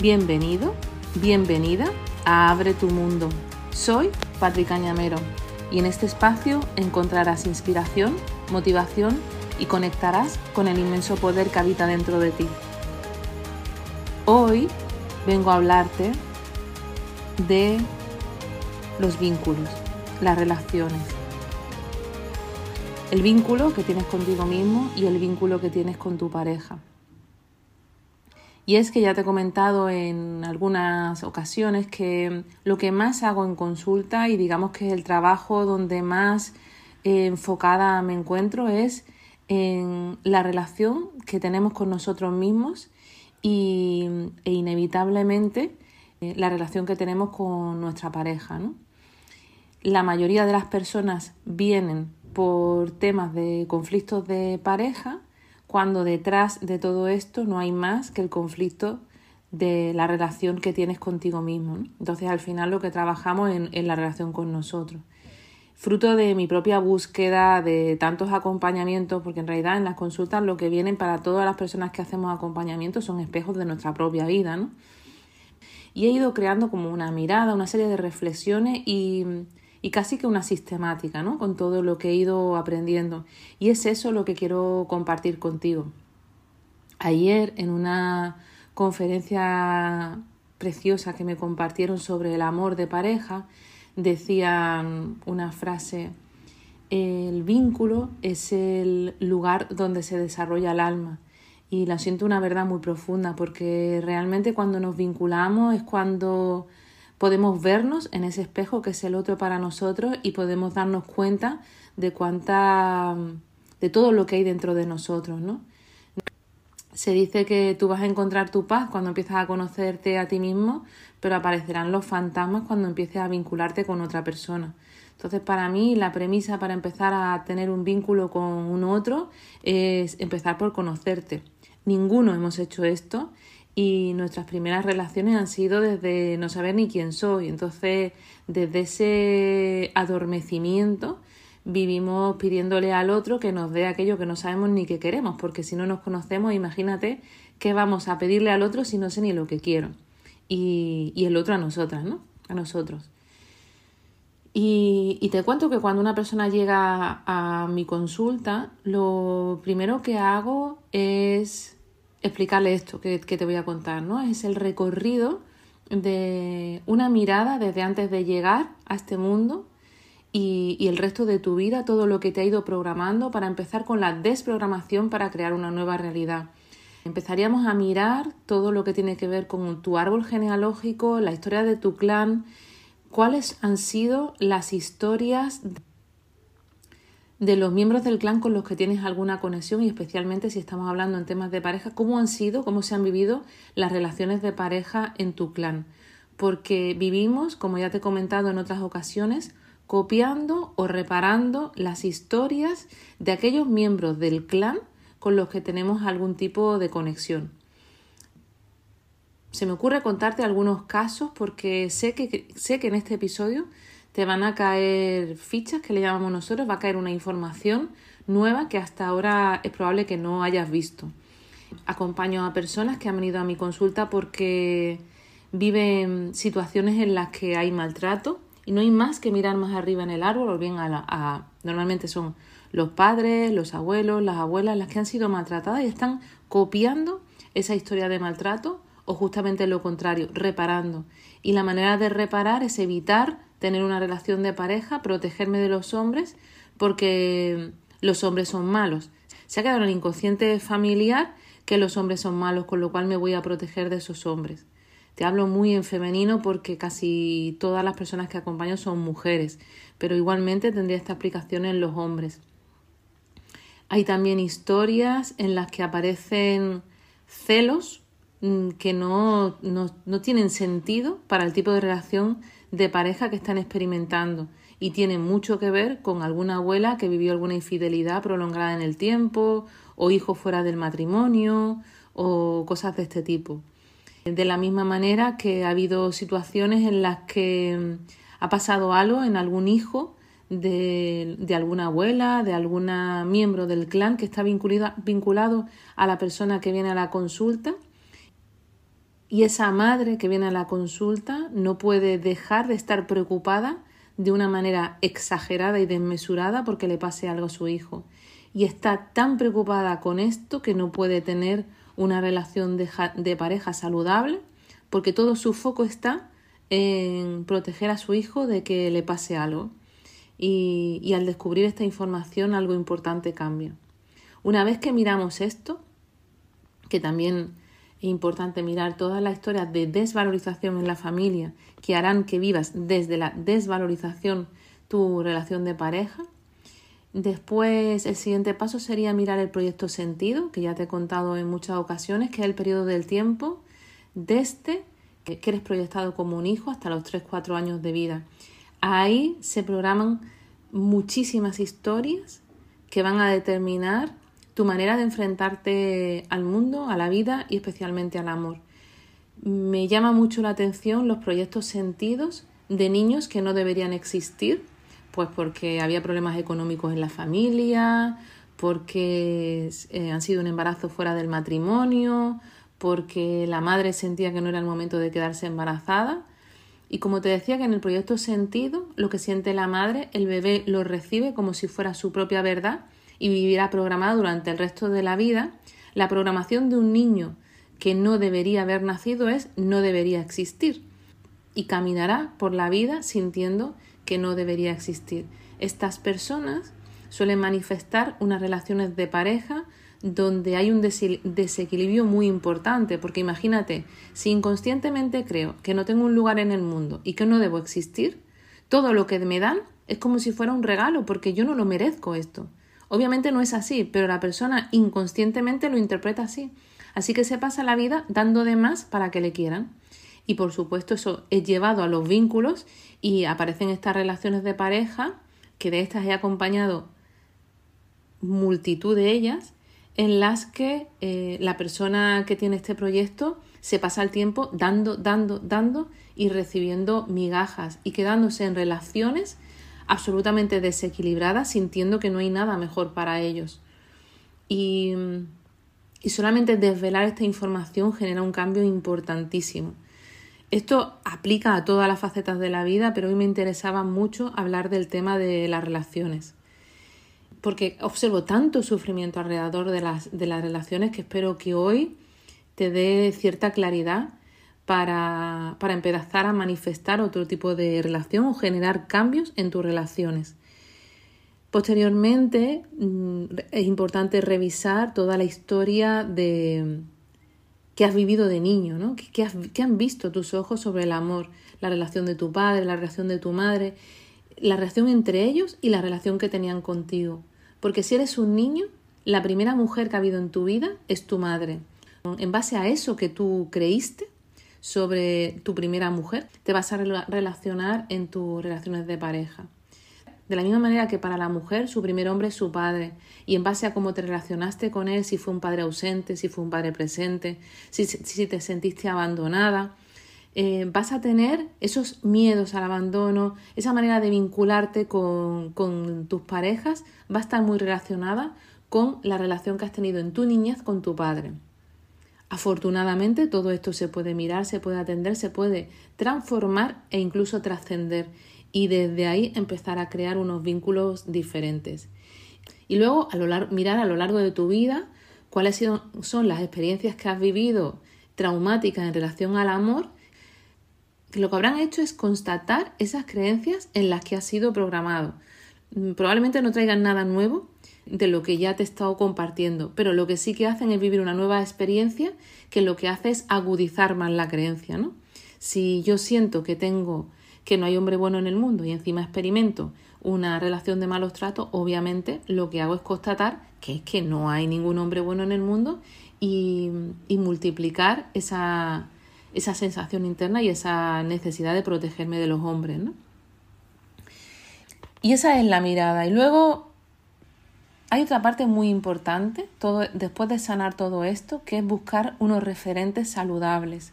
Bienvenido, bienvenida a Abre tu Mundo. Soy Patrick Cañamero y en este espacio encontrarás inspiración, motivación y conectarás con el inmenso poder que habita dentro de ti. Hoy vengo a hablarte de los vínculos, las relaciones. El vínculo que tienes contigo mismo y el vínculo que tienes con tu pareja. Y es que ya te he comentado en algunas ocasiones que lo que más hago en consulta y digamos que es el trabajo donde más eh, enfocada me encuentro es en la relación que tenemos con nosotros mismos y, e inevitablemente eh, la relación que tenemos con nuestra pareja. La mayoría de las personas vienen por temas de conflictos de pareja cuando detrás de todo esto no hay más que el conflicto de la relación que tienes contigo mismo. Entonces al final lo que trabajamos en, en la relación con nosotros. Fruto de mi propia búsqueda de tantos acompañamientos, porque en realidad en las consultas lo que vienen para todas las personas que hacemos acompañamiento son espejos de nuestra propia vida, ¿no? Y he ido creando como una mirada, una serie de reflexiones y y casi que una sistemática, ¿no? Con todo lo que he ido aprendiendo. Y es eso lo que quiero compartir contigo. Ayer en una conferencia preciosa que me compartieron sobre el amor de pareja, decían una frase, el vínculo es el lugar donde se desarrolla el alma. Y la siento una verdad muy profunda porque realmente cuando nos vinculamos es cuando podemos vernos en ese espejo que es el otro para nosotros y podemos darnos cuenta de cuánta de todo lo que hay dentro de nosotros, ¿no? Se dice que tú vas a encontrar tu paz cuando empiezas a conocerte a ti mismo, pero aparecerán los fantasmas cuando empieces a vincularte con otra persona. Entonces, para mí, la premisa para empezar a tener un vínculo con un otro es empezar por conocerte. Ninguno hemos hecho esto y nuestras primeras relaciones han sido desde no saber ni quién soy. Entonces, desde ese adormecimiento vivimos pidiéndole al otro que nos dé aquello que no sabemos ni que queremos, porque si no nos conocemos, imagínate qué vamos a pedirle al otro si no sé ni lo que quiero. Y, y el otro a nosotras, ¿no? A nosotros. Y, y, te cuento que cuando una persona llega a mi consulta, lo primero que hago es explicarle esto que, te voy a contar, ¿no? Es el recorrido de una mirada desde antes de llegar a este mundo y, y, el resto de tu vida, todo lo que te ha ido programando para empezar con la desprogramación para crear una nueva realidad. Empezaríamos a mirar todo lo que tiene que ver con tu árbol genealógico, la historia de tu clan, cuáles han sido las historias de los miembros del clan con los que tienes alguna conexión y especialmente si estamos hablando en temas de pareja, cómo han sido, cómo se han vivido las relaciones de pareja en tu clan. Porque vivimos, como ya te he comentado en otras ocasiones, copiando o reparando las historias de aquellos miembros del clan con los que tenemos algún tipo de conexión. Se me ocurre contarte algunos casos porque sé que, sé que en este episodio te van a caer fichas que le llamamos nosotros, va a caer una información nueva que hasta ahora es probable que no hayas visto. Acompaño a personas que han venido a mi consulta porque viven situaciones en las que hay maltrato y no hay más que mirar más arriba en el árbol o bien a, normalmente son los padres, los abuelos, las abuelas las que han sido maltratadas y están copiando esa historia de maltrato o justamente lo contrario, reparando. Y la manera de reparar es evitar tener una relación de pareja, protegerme de los hombres, porque los hombres son malos. Se ha quedado en el inconsciente familiar que los hombres son malos, con lo cual me voy a proteger de esos hombres. Te hablo muy en femenino porque casi todas las personas que acompaño son mujeres, pero igualmente tendría esta aplicación en los hombres. Hay también historias en las que aparecen celos mm, que no, no, no tienen sentido para el tipo de relación de pareja que están experimentando y tiene mucho que ver con alguna abuela que vivió alguna infidelidad prolongada en el tiempo o hijos fuera del matrimonio o cosas de este tipo. De la misma manera que ha habido situaciones en las que mm, ha pasado algo en algún hijo de, de alguna abuela, de alguna miembro del clan que está vinculado a la persona que viene a la consulta Y esa madre que viene a la consulta no puede dejar de estar preocupada de una manera exagerada y desmesurada porque le pase algo a su hijo. Y está tan preocupada con esto que no puede tener una relación de, pareja saludable porque todo su foco está en proteger a su hijo de que le pase algo. Y, y al descubrir esta información algo importante cambia. Una vez que miramos esto, que también es importante mirar todas las historias de desvalorización en la familia que harán que vivas desde la desvalorización tu relación de pareja. Después, el siguiente paso sería mirar el proyecto sentido, que ya te he contado en muchas ocasiones, que es el periodo del tiempo desde que eres proyectado como un hijo hasta los 3-4 años de vida. Ahí se programan muchísimas historias que van a determinar tu manera de enfrentarte al mundo, a la vida y especialmente al amor. Me llama mucho la atención los proyectos sentidos de niños que no deberían existir, pues porque había problemas económicos en la familia, porque eh, han sido un embarazo fuera del matrimonio, porque la madre sentía que no era el momento de quedarse embarazada. Y como te decía que en el proyecto sentido, lo que siente la madre, el bebé lo recibe como si fuera su propia verdad y vivirá programado durante el resto de la vida, la programación de un niño que no debería haber nacido es no debería existir y caminará por la vida sintiendo que no debería existir. Estas personas suelen manifestar unas relaciones de pareja donde hay un desequilibrio muy importante, porque imagínate, si inconscientemente creo que no tengo un lugar en el mundo y que no debo existir, todo lo que me dan es como si fuera un regalo, porque yo no lo merezco esto. Obviamente no es así, pero la persona inconscientemente lo interpreta así. Así que se pasa la vida dando de más para que le quieran. Y por supuesto eso es llevado a los vínculos y aparecen estas relaciones de pareja, que de estas he acompañado multitud de ellas, en las que eh, la persona que tiene este proyecto se pasa el tiempo dando, dando, dando y recibiendo migajas y quedándose en relaciones absolutamente desequilibrada, sintiendo que no hay nada mejor para ellos. Y, y solamente desvelar esta información genera un cambio importantísimo. Esto aplica a todas las facetas de la vida, pero hoy me interesaba mucho hablar del tema de las relaciones. Porque observo tanto sufrimiento alrededor de las, de las relaciones que espero que hoy te dé cierta claridad para, para empezar a manifestar otro tipo de relación o generar cambios en tus relaciones. Posteriormente mm, es importante revisar toda la historia de que has vivido de niño, ¿no? ¿Qué, han visto tus ojos sobre el amor? La relación de tu padre, la relación de tu madre, la relación entre ellos y la relación que tenían contigo. Porque si eres un niño, la primera mujer que ha habido en tu vida es tu madre. En base a eso que tú creíste, sobre tu primera mujer, te vas a relacionar en tus relaciones de pareja. De la misma manera que para la mujer su primer hombre es su padre y en base a cómo te relacionaste con él, si fue un padre ausente, si fue un padre presente, si, si te sentiste abandonada, eh, vas a tener esos miedos al abandono, esa manera de vincularte con, con tus parejas va a estar muy relacionada con la relación que has tenido en tu niñez con tu padre. Afortunadamente todo esto se puede mirar, se puede atender, se puede transformar e incluso trascender y desde ahí empezar a crear unos vínculos diferentes. Y luego a mirar a lo largo de tu vida cuáles son las experiencias que has vivido traumáticas en relación al amor. Lo que habrán hecho es constatar esas creencias en las que has sido programado. Probablemente no traigan nada nuevo, de lo que ya te he estado compartiendo, pero lo que sí que hacen es vivir una nueva experiencia que lo que hace es agudizar más la creencia, ¿no? Si yo siento que tengo que no hay hombre bueno en el mundo y encima experimento una relación de malos tratos, obviamente lo que hago es constatar que es que no hay ningún hombre bueno en el mundo y, y multiplicar esa, esa sensación interna y esa necesidad de protegerme de los hombres, ¿no? Y esa es la mirada. Y luego hay otra parte muy importante todo, después de sanar todo esto, que es buscar unos referentes saludables.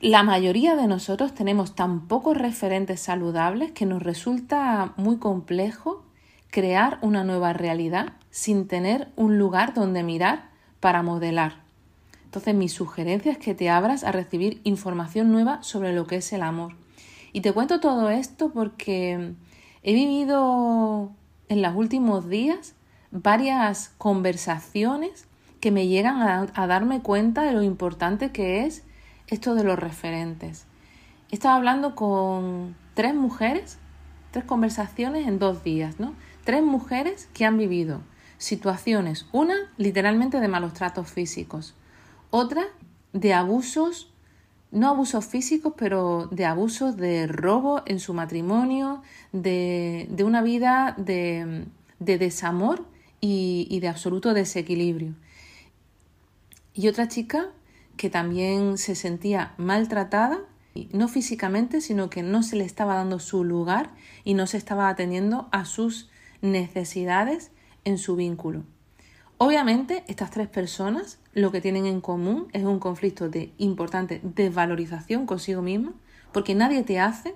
La mayoría de nosotros tenemos tan pocos referentes saludables que nos resulta muy complejo crear una nueva realidad sin tener un lugar donde mirar para modelar. Entonces mi sugerencia es que te abras a recibir información nueva sobre lo que es el amor. Y te cuento todo esto porque he vivido en los últimos días varias conversaciones que me llegan a, darme cuenta de lo importante que es esto de los referentes. He estado hablando con tres mujeres, tres conversaciones en dos días, ¿no? Tres mujeres que han vivido situaciones, una literalmente de malos tratos físicos, otra de abusos, no abusos físicos, pero de abusos de robo en su matrimonio, de, una vida de, desamor y, y de absoluto desequilibrio. Y otra chica que también se sentía maltratada, no físicamente, sino que no se le estaba dando su lugar y no se estaba atendiendo a sus necesidades en su vínculo. Obviamente, estas tres personas lo que tienen en común es un conflicto de importante desvalorización consigo misma, porque nadie te hace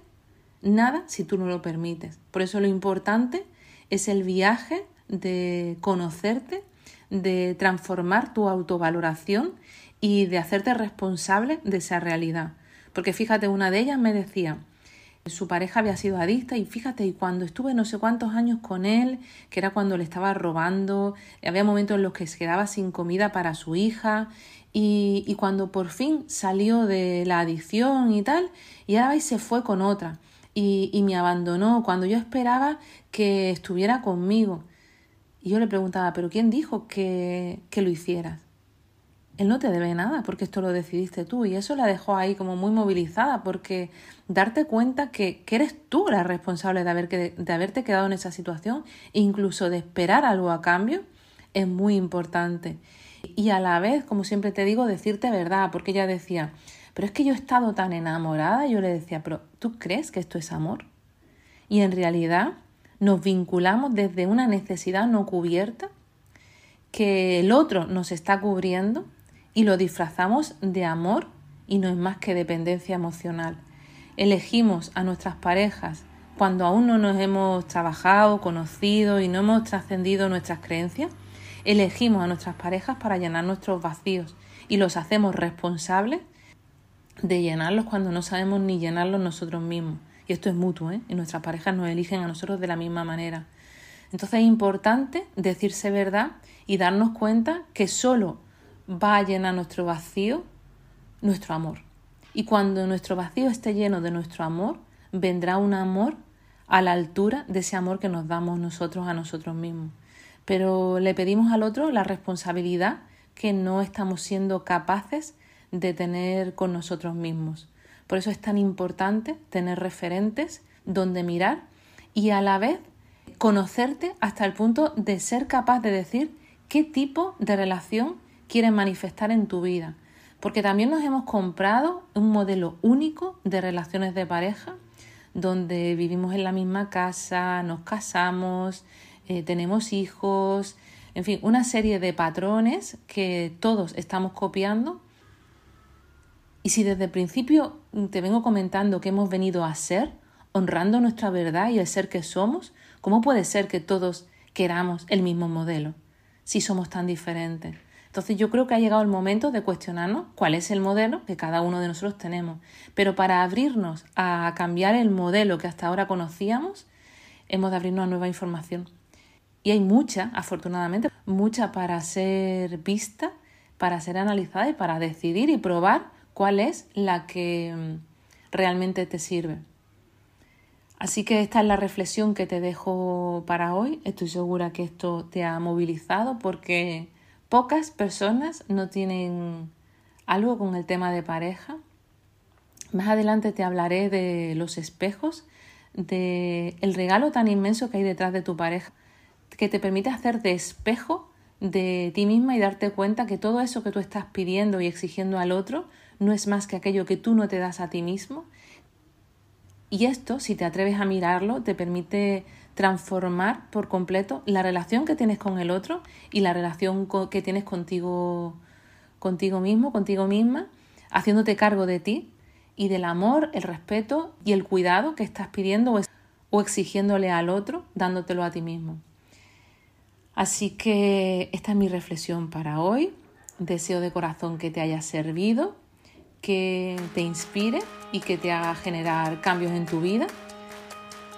nada si tú no lo permites. Por eso lo importante es el viaje de conocerte, de transformar tu autovaloración y de hacerte responsable de esa realidad. Porque fíjate, una de ellas me decía, su pareja había sido adicta y fíjate, y cuando estuve no sé cuántos años con él, que era cuando le estaba robando, había momentos en los que se quedaba sin comida para su hija y, y cuando por fin salió de la adicción y tal, y ahora y se fue con otra y, y me abandonó cuando yo esperaba que estuviera conmigo. Y yo le preguntaba, ¿pero quién dijo que, que lo hicieras? Él no te debe nada porque esto lo decidiste tú y eso la dejó ahí como muy movilizada porque darte cuenta que, eres tú la responsable de, haber, de haberte quedado en esa situación incluso de esperar algo a cambio es muy importante. Y a la vez, como siempre te digo, decirte verdad, porque ella decía, pero es que yo he estado tan enamorada, yo le decía, pero ¿tú crees que esto es amor? Y en realidad nos vinculamos desde una necesidad no cubierta que el otro nos está cubriendo y lo disfrazamos de amor y no es más que dependencia emocional. Elegimos a nuestras parejas cuando aún no nos hemos trabajado, conocido y no hemos trascendido nuestras creencias. Elegimos a nuestras parejas para llenar nuestros vacíos y los hacemos responsables de llenarlos cuando no sabemos ni llenarlos nosotros mismos. Y esto es mutuo, ¿eh? Y nuestras parejas nos eligen a nosotros de la misma manera. Entonces es importante decirse verdad y darnos cuenta que solo va a llenar nuestro vacío, nuestro amor. Y cuando nuestro vacío esté lleno de nuestro amor, vendrá un amor a la altura de ese amor que nos damos nosotros a nosotros mismos. Pero le pedimos al otro la responsabilidad que no estamos siendo capaces de tener con nosotros mismos. Por eso es tan importante tener referentes donde mirar y a la vez conocerte hasta el punto de ser capaz de decir qué tipo de relación quieres manifestar en tu vida. Porque también nos hemos comprado un modelo único de relaciones de pareja, donde vivimos en la misma casa, nos casamos, eh, tenemos hijos, en fin, una serie de patrones que todos estamos copiando. Y si desde el principio te vengo comentando que hemos venido a ser, honrando nuestra verdad y el ser que somos, ¿cómo puede ser que todos queramos el mismo modelo si somos tan diferentes? Entonces yo creo que ha llegado el momento de cuestionarnos cuál es el modelo que cada uno de nosotros tenemos. Pero para abrirnos a cambiar el modelo que hasta ahora conocíamos, hemos de abrirnos a nueva información. Y hay mucha, afortunadamente, mucha para ser vista, para ser analizada y para decidir y probar cuál es la que mm, realmente te sirve. Así que esta es la reflexión que te dejo para hoy. Estoy segura que esto te ha movilizado porque Pocas personas no tienen algo con el tema de pareja. Más adelante te hablaré de los espejos, de el regalo tan inmenso que hay detrás de tu pareja, que te permite hacer de espejo de ti misma y darte cuenta que todo eso que tú estás pidiendo y exigiendo al otro no es más que aquello que tú no te das a ti mismo. Y esto, si te atreves a mirarlo, te permite transformar por completo la relación que tienes con el otro y la relación que tienes contigo, contigo mismo, contigo misma, haciéndote cargo de ti y del amor, el respeto y el cuidado que estás pidiendo o exigiéndole al otro, dándotelo a ti mismo. Así que esta es mi reflexión para hoy. Deseo de corazón que te haya servido, que te inspire y que te haga generar cambios en tu vida.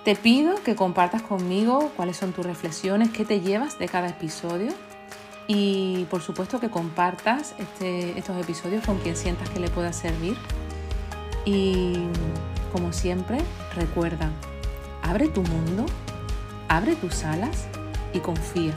Te pido que compartas conmigo cuáles son tus reflexiones, qué te llevas de cada episodio y por supuesto que compartas este, estos episodios con quien sientas que le pueda servir. Y como siempre, recuerda, abre tu mundo, abre tus alas y confía.